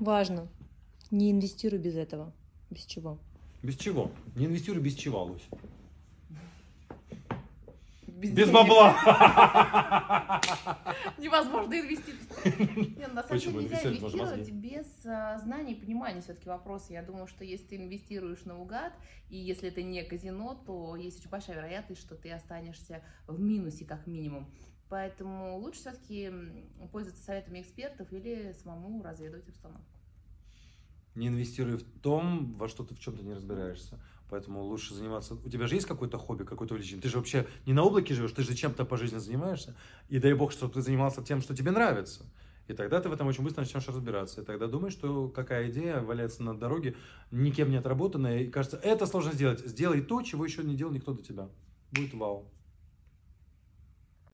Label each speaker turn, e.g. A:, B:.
A: Важно. Не инвестируй без этого. Без чего?
B: Без чего? Не инвестируй без чего, Лусь.
C: Без,
B: Без
C: денег.
B: бабла.
C: Невозможно инвестировать. Нет, на самом
B: Почему?
C: деле нельзя
B: Инвестировать можно
C: инвестировать без а, знаний и понимания все-таки вопроса. Я думаю, что если ты инвестируешь наугад, и если это не казино, то есть очень большая вероятность, что ты останешься в минусе как минимум. Поэтому лучше все-таки пользоваться советами экспертов или самому разведывать обстановку.
B: Не инвестируй в том, во что ты в чем-то не разбираешься. Поэтому лучше заниматься. У тебя же есть какое-то хобби, какое-то увлечение? Ты же вообще не на облаке живешь, ты же чем-то по жизни занимаешься. И дай бог, чтобы ты занимался тем, что тебе нравится. И тогда ты в этом очень быстро начнешь разбираться. И тогда думаешь, что какая идея валяется на дороге, никем не отработанная. И кажется, это сложно сделать. Сделай то, чего еще не делал никто до тебя. Будет вау.